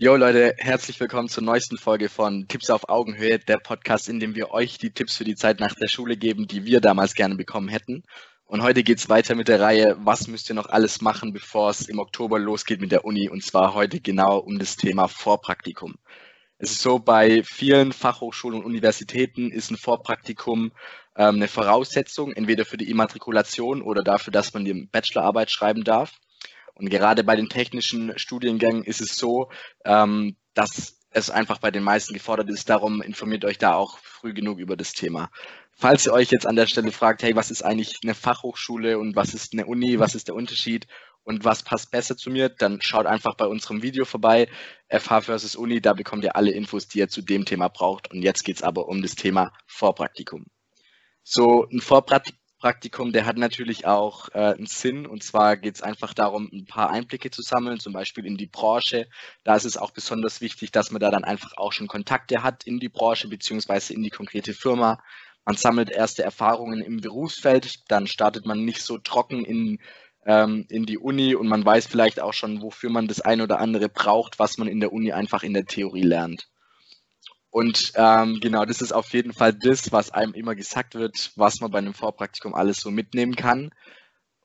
Jo Leute, herzlich willkommen zur neuesten Folge von Tipps auf Augenhöhe, der Podcast, in dem wir euch die Tipps für die Zeit nach der Schule geben, die wir damals gerne bekommen hätten. Und heute geht es weiter mit der Reihe, was müsst ihr noch alles machen, bevor es im Oktober losgeht mit der Uni? Und zwar heute genau um das Thema Vorpraktikum. Es ist so, bei vielen Fachhochschulen und Universitäten ist ein Vorpraktikum ähm, eine Voraussetzung, entweder für die Immatrikulation oder dafür, dass man die Bachelorarbeit schreiben darf. Und gerade bei den technischen Studiengängen ist es so, ähm, dass es einfach bei den meisten gefordert ist. Darum informiert euch da auch früh genug über das Thema. Falls ihr euch jetzt an der Stelle fragt, hey, was ist eigentlich eine Fachhochschule und was ist eine Uni, was ist der Unterschied und was passt besser zu mir, dann schaut einfach bei unserem Video vorbei, FH versus Uni, da bekommt ihr alle Infos, die ihr zu dem Thema braucht. Und jetzt geht es aber um das Thema Vorpraktikum. So ein Vorpraktikum Praktikum, der hat natürlich auch äh, einen Sinn. Und zwar geht es einfach darum, ein paar Einblicke zu sammeln, zum Beispiel in die Branche. Da ist es auch besonders wichtig, dass man da dann einfach auch schon Kontakte hat in die Branche beziehungsweise in die konkrete Firma. Man sammelt erste Erfahrungen im Berufsfeld, dann startet man nicht so trocken in, ähm, in die Uni und man weiß vielleicht auch schon, wofür man das eine oder andere braucht, was man in der Uni einfach in der Theorie lernt. Und ähm, genau, das ist auf jeden Fall das, was einem immer gesagt wird, was man bei einem Vorpraktikum alles so mitnehmen kann.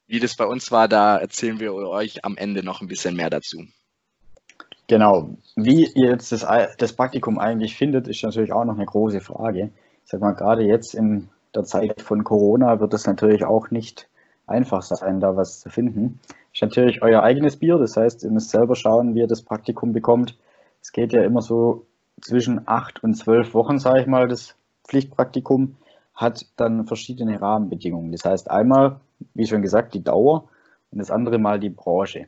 Wie das bei uns war, da erzählen wir euch am Ende noch ein bisschen mehr dazu. Genau. Wie ihr jetzt das, das Praktikum eigentlich findet, ist natürlich auch noch eine große Frage. Ich sag mal, gerade jetzt in der Zeit von Corona wird es natürlich auch nicht einfach sein, da was zu finden. Ist natürlich euer eigenes Bier, das heißt, ihr müsst selber schauen, wie ihr das Praktikum bekommt. Es geht ja immer so zwischen acht und zwölf Wochen, sage ich mal, das Pflichtpraktikum, hat dann verschiedene Rahmenbedingungen. Das heißt einmal, wie schon gesagt, die Dauer und das andere Mal die Branche.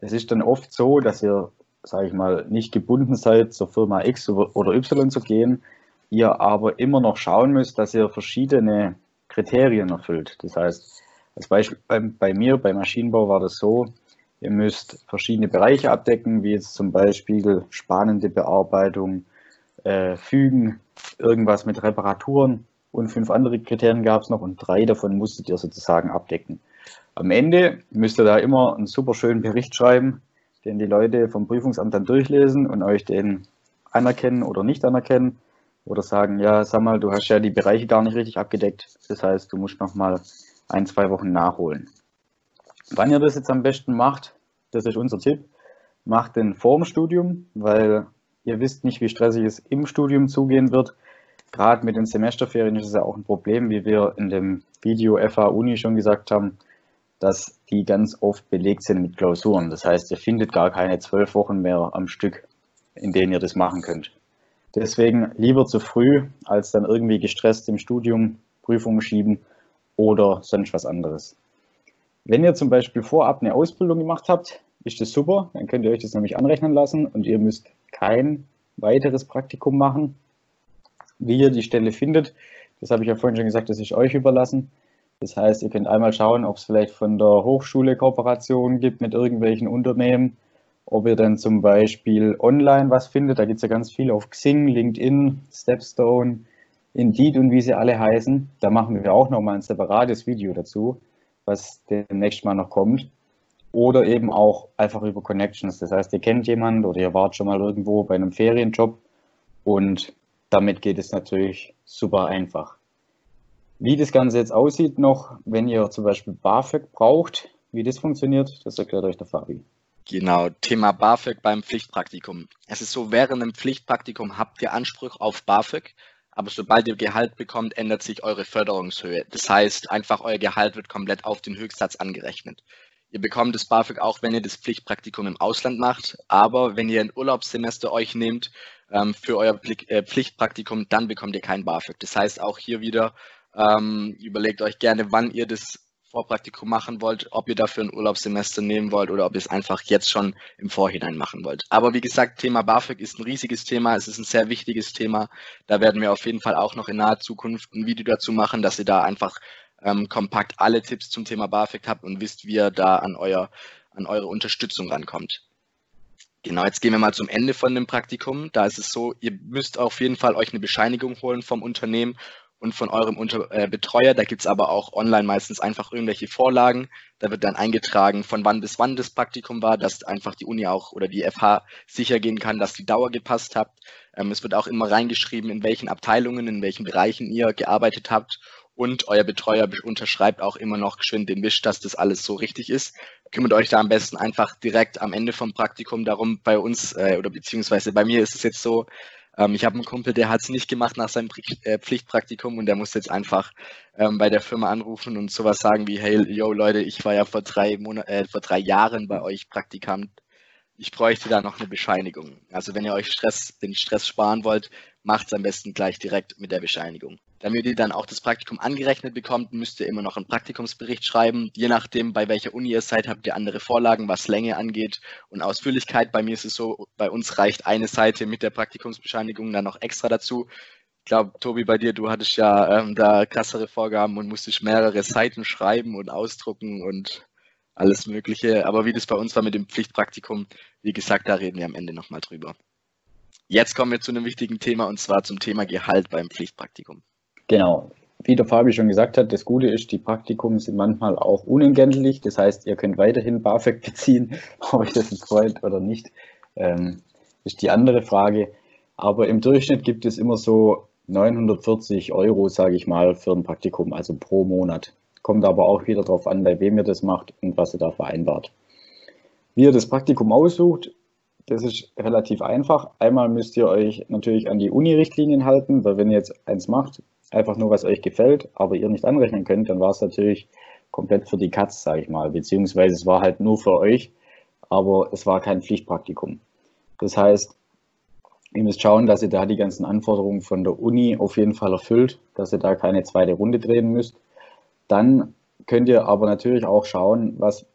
Es ist dann oft so, dass ihr, sage ich mal, nicht gebunden seid, zur Firma X oder Y zu gehen, ihr aber immer noch schauen müsst, dass ihr verschiedene Kriterien erfüllt. Das heißt, als Beispiel bei, bei mir, bei Maschinenbau war das so, Ihr müsst verschiedene Bereiche abdecken, wie jetzt zum Beispiel spannende Bearbeitung, äh, Fügen, irgendwas mit Reparaturen und fünf andere Kriterien gab es noch und drei davon musstet ihr sozusagen abdecken. Am Ende müsst ihr da immer einen super schönen Bericht schreiben, den die Leute vom Prüfungsamt dann durchlesen und euch den anerkennen oder nicht anerkennen oder sagen, ja, sag mal, du hast ja die Bereiche gar nicht richtig abgedeckt. Das heißt, du musst noch mal ein, zwei Wochen nachholen. Wann ihr das jetzt am besten macht, das ist unser Tipp, macht den vorm Studium, weil ihr wisst nicht, wie stressig es im Studium zugehen wird. Gerade mit den Semesterferien ist es ja auch ein Problem, wie wir in dem Video FA Uni schon gesagt haben, dass die ganz oft belegt sind mit Klausuren. Das heißt, ihr findet gar keine zwölf Wochen mehr am Stück, in denen ihr das machen könnt. Deswegen lieber zu früh, als dann irgendwie gestresst im Studium Prüfungen schieben oder sonst was anderes. Wenn ihr zum Beispiel vorab eine Ausbildung gemacht habt, ist das super, dann könnt ihr euch das nämlich anrechnen lassen und ihr müsst kein weiteres Praktikum machen. Wie ihr die Stelle findet, das habe ich ja vorhin schon gesagt, das ist euch überlassen. Das heißt, ihr könnt einmal schauen, ob es vielleicht von der Hochschule Kooperationen gibt mit irgendwelchen Unternehmen, ob ihr dann zum Beispiel online was findet. Da gibt es ja ganz viel auf Xing, LinkedIn, Stepstone, Indeed und wie sie alle heißen. Da machen wir auch nochmal ein separates Video dazu was demnächst mal noch kommt. Oder eben auch einfach über Connections. Das heißt, ihr kennt jemanden oder ihr wart schon mal irgendwo bei einem Ferienjob und damit geht es natürlich super einfach. Wie das Ganze jetzt aussieht noch, wenn ihr zum Beispiel BAföG braucht, wie das funktioniert, das erklärt euch der Fabi. Genau, Thema BAföG beim Pflichtpraktikum. Es ist so, während einem Pflichtpraktikum habt ihr Anspruch auf BAföG, aber sobald ihr Gehalt bekommt, ändert sich eure Förderungshöhe. Das heißt, einfach euer Gehalt wird komplett auf den Höchstsatz angerechnet. Ihr bekommt das BAföG auch, wenn ihr das Pflichtpraktikum im Ausland macht. Aber wenn ihr ein Urlaubssemester euch nehmt ähm, für euer äh, Pflichtpraktikum, dann bekommt ihr kein BAföG. Das heißt auch hier wieder, ähm, überlegt euch gerne, wann ihr das Vorpraktikum machen wollt, ob ihr dafür ein Urlaubssemester nehmen wollt oder ob ihr es einfach jetzt schon im Vorhinein machen wollt. Aber wie gesagt, Thema BAföG ist ein riesiges Thema, es ist ein sehr wichtiges Thema. Da werden wir auf jeden Fall auch noch in naher Zukunft ein Video dazu machen, dass ihr da einfach ähm, kompakt alle Tipps zum Thema BAföG habt und wisst, wie ihr da an, euer, an eure Unterstützung rankommt. Genau, jetzt gehen wir mal zum Ende von dem Praktikum. Da ist es so, ihr müsst auf jeden Fall euch eine Bescheinigung holen vom Unternehmen und von eurem Unter äh, Betreuer. Da gibt's aber auch online meistens einfach irgendwelche Vorlagen. Da wird dann eingetragen, von wann bis wann das Praktikum war, dass einfach die Uni auch oder die FH sicher gehen kann, dass die Dauer gepasst hat. Ähm, es wird auch immer reingeschrieben, in welchen Abteilungen, in welchen Bereichen ihr gearbeitet habt. Und euer Betreuer unterschreibt auch immer noch geschwind den Wisch, dass das alles so richtig ist. Kümmert euch da am besten einfach direkt am Ende vom Praktikum darum. Bei uns äh, oder beziehungsweise bei mir ist es jetzt so, ähm, ich habe einen Kumpel, der hat es nicht gemacht nach seinem äh, Pflichtpraktikum und der muss jetzt einfach ähm, bei der Firma anrufen und sowas sagen wie, hey, yo Leute, ich war ja vor drei, Monat, äh, vor drei Jahren bei euch Praktikant. Ich bräuchte da noch eine Bescheinigung. Also wenn ihr euch Stress, den Stress sparen wollt, macht es am besten gleich direkt mit der Bescheinigung. Damit ihr dann auch das Praktikum angerechnet bekommt, müsst ihr immer noch einen Praktikumsbericht schreiben. Je nachdem, bei welcher Uni ihr seid, habt ihr andere Vorlagen, was Länge angeht und Ausführlichkeit. Bei mir ist es so, bei uns reicht eine Seite mit der Praktikumsbescheinigung dann noch extra dazu. Ich glaube, Tobi, bei dir, du hattest ja ähm, da krassere Vorgaben und musstest mehrere Seiten schreiben und ausdrucken und alles Mögliche. Aber wie das bei uns war mit dem Pflichtpraktikum, wie gesagt, da reden wir am Ende nochmal drüber. Jetzt kommen wir zu einem wichtigen Thema und zwar zum Thema Gehalt beim Pflichtpraktikum. Genau. Wie der Fabi schon gesagt hat, das Gute ist, die Praktikum sind manchmal auch unentgeltlich. Das heißt, ihr könnt weiterhin BAföG beziehen, ob euch das jetzt freut oder nicht, ähm, ist die andere Frage. Aber im Durchschnitt gibt es immer so 940 Euro, sage ich mal, für ein Praktikum, also pro Monat. Kommt aber auch wieder darauf an, bei wem ihr das macht und was ihr da vereinbart. Wie ihr das Praktikum aussucht, das ist relativ einfach. Einmal müsst ihr euch natürlich an die Uni-Richtlinien halten, weil wenn ihr jetzt eins macht, einfach nur was euch gefällt, aber ihr nicht anrechnen könnt, dann war es natürlich komplett für die Katz, sage ich mal, beziehungsweise es war halt nur für euch, aber es war kein Pflichtpraktikum. Das heißt, ihr müsst schauen, dass ihr da die ganzen Anforderungen von der Uni auf jeden Fall erfüllt, dass ihr da keine zweite Runde drehen müsst. Dann könnt ihr aber natürlich auch schauen, was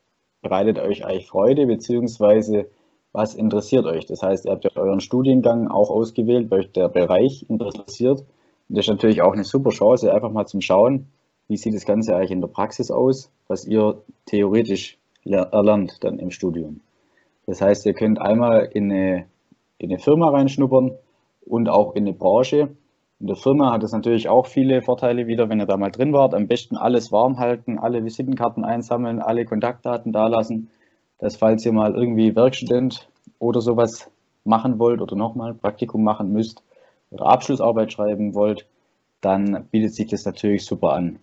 bereitet euch eigentlich Freude, beziehungsweise was interessiert euch. Das heißt, ihr habt ja euren Studiengang auch ausgewählt, weil euch der Bereich interessiert das ist natürlich auch eine super Chance, einfach mal zum Schauen, wie sieht das Ganze eigentlich in der Praxis aus, was ihr theoretisch erlernt dann im Studium. Das heißt, ihr könnt einmal in eine, in eine Firma reinschnuppern und auch in eine Branche. In der Firma hat es natürlich auch viele Vorteile wieder, wenn ihr da mal drin wart. Am besten alles warm halten, alle Visitenkarten einsammeln, alle Kontaktdaten dalassen, dass falls ihr mal irgendwie Werkstudent oder sowas machen wollt oder nochmal Praktikum machen müsst, oder Abschlussarbeit schreiben wollt, dann bietet sich das natürlich super an.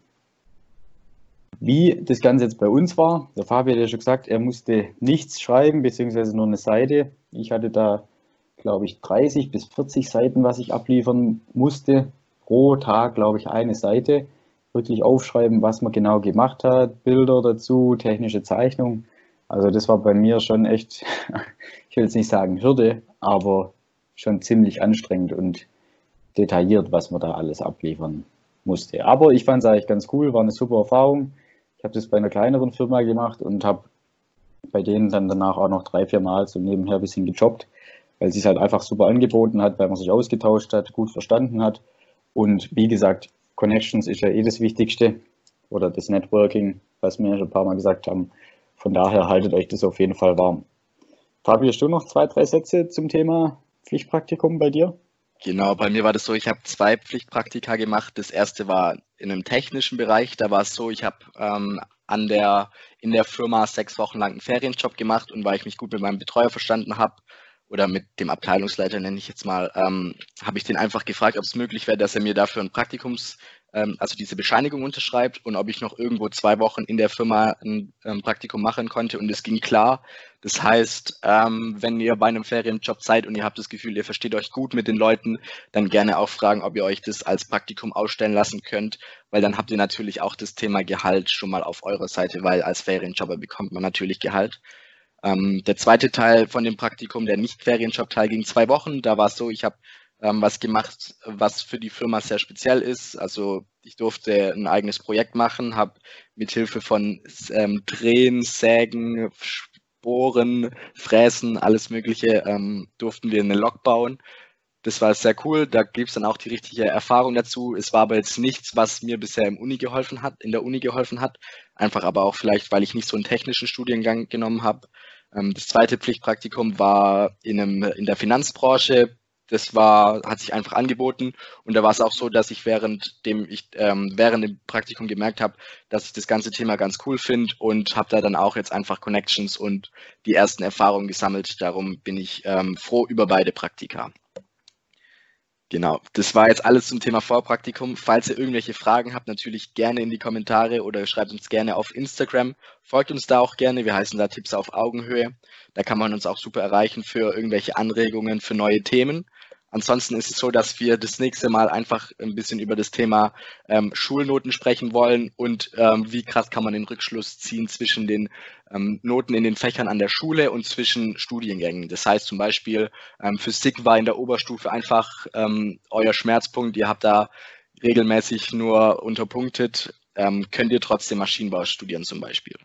Wie das Ganze jetzt bei uns war, der Fabi hat ja schon gesagt, er musste nichts schreiben, beziehungsweise nur eine Seite. Ich hatte da, glaube ich, 30 bis 40 Seiten, was ich abliefern musste. Pro Tag, glaube ich, eine Seite. Wirklich aufschreiben, was man genau gemacht hat, Bilder dazu, technische Zeichnung. Also das war bei mir schon echt, ich will jetzt nicht sagen Hürde, aber schon ziemlich anstrengend und detailliert, was man da alles abliefern musste. Aber ich fand es eigentlich ganz cool, war eine super Erfahrung. Ich habe das bei einer kleineren Firma gemacht und habe bei denen dann danach auch noch drei, vier Mal so nebenher ein bisschen gejobbt, weil es sich halt einfach super angeboten hat, weil man sich ausgetauscht hat, gut verstanden hat. Und wie gesagt, Connections ist ja eh das Wichtigste oder das Networking, was wir schon ein paar Mal gesagt haben. Von daher haltet euch das auf jeden Fall warm. Fabi, hast du noch zwei, drei Sätze zum Thema Pflichtpraktikum bei dir? Genau, bei mir war das so, ich habe zwei Pflichtpraktika gemacht. Das erste war in einem technischen Bereich. Da war es so, ich habe ähm, an der, in der Firma sechs Wochen lang einen Ferienjob gemacht und weil ich mich gut mit meinem Betreuer verstanden habe oder mit dem Abteilungsleiter nenne ich jetzt mal, ähm, habe ich den einfach gefragt, ob es möglich wäre, dass er mir dafür ein Praktikums, also diese Bescheinigung unterschreibt und ob ich noch irgendwo zwei Wochen in der Firma ein ähm, Praktikum machen konnte. Und es ging klar. Das heißt, ähm, wenn ihr bei einem Ferienjob seid und ihr habt das Gefühl, ihr versteht euch gut mit den Leuten, dann gerne auch fragen, ob ihr euch das als Praktikum ausstellen lassen könnt, weil dann habt ihr natürlich auch das Thema Gehalt schon mal auf eurer Seite, weil als Ferienjobber bekommt man natürlich Gehalt. Ähm, der zweite Teil von dem Praktikum, der nicht Ferienjob-Teil, ging zwei Wochen. Da war es so, ich habe ähm, was gemacht, was für die Firma sehr speziell ist. Also ich durfte ein eigenes Projekt machen, habe mit Hilfe von ähm, Drehen, Sägen, Bohren, Fräsen, alles Mögliche, ähm, durften wir eine Lok bauen. Das war sehr cool. Da gibt es dann auch die richtige Erfahrung dazu. Es war aber jetzt nichts, was mir bisher im Uni geholfen hat, in der Uni geholfen hat. Einfach aber auch vielleicht, weil ich nicht so einen technischen Studiengang genommen habe. Ähm, das zweite Pflichtpraktikum war in, einem, in der Finanzbranche das war, hat sich einfach angeboten. Und da war es auch so, dass ich während dem ich ähm, während dem Praktikum gemerkt habe, dass ich das ganze Thema ganz cool finde und habe da dann auch jetzt einfach Connections und die ersten Erfahrungen gesammelt. Darum bin ich ähm, froh über beide Praktika. Genau, das war jetzt alles zum Thema Vorpraktikum. Falls ihr irgendwelche Fragen habt, natürlich gerne in die Kommentare oder schreibt uns gerne auf Instagram. Folgt uns da auch gerne, wir heißen da Tipps auf Augenhöhe. Da kann man uns auch super erreichen für irgendwelche Anregungen für neue Themen. Ansonsten ist es so, dass wir das nächste Mal einfach ein bisschen über das Thema ähm, Schulnoten sprechen wollen und ähm, wie krass kann man den Rückschluss ziehen zwischen den ähm, Noten in den Fächern an der Schule und zwischen Studiengängen. Das heißt zum Beispiel, ähm, Physik war in der Oberstufe einfach ähm, euer Schmerzpunkt. Ihr habt da regelmäßig nur unterpunktet. Ähm, könnt ihr trotzdem Maschinenbau studieren zum Beispiel.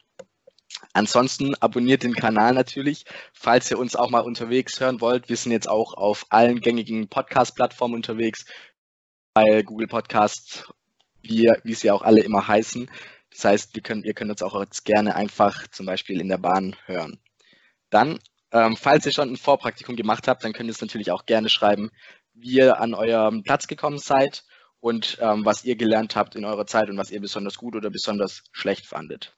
Ansonsten abonniert den Kanal natürlich, falls ihr uns auch mal unterwegs hören wollt. Wir sind jetzt auch auf allen gängigen Podcast-Plattformen unterwegs, bei Google Podcasts, wie, wie sie auch alle immer heißen. Das heißt, wir können, ihr könnt uns auch jetzt gerne einfach zum Beispiel in der Bahn hören. Dann, ähm, falls ihr schon ein Vorpraktikum gemacht habt, dann könnt ihr es natürlich auch gerne schreiben, wie ihr an eurem Platz gekommen seid und ähm, was ihr gelernt habt in eurer Zeit und was ihr besonders gut oder besonders schlecht fandet.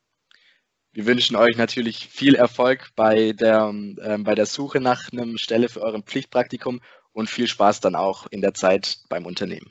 Wir wünschen euch natürlich viel Erfolg bei der, äh, bei der Suche nach einer Stelle für euren Pflichtpraktikum und viel Spaß dann auch in der Zeit beim Unternehmen.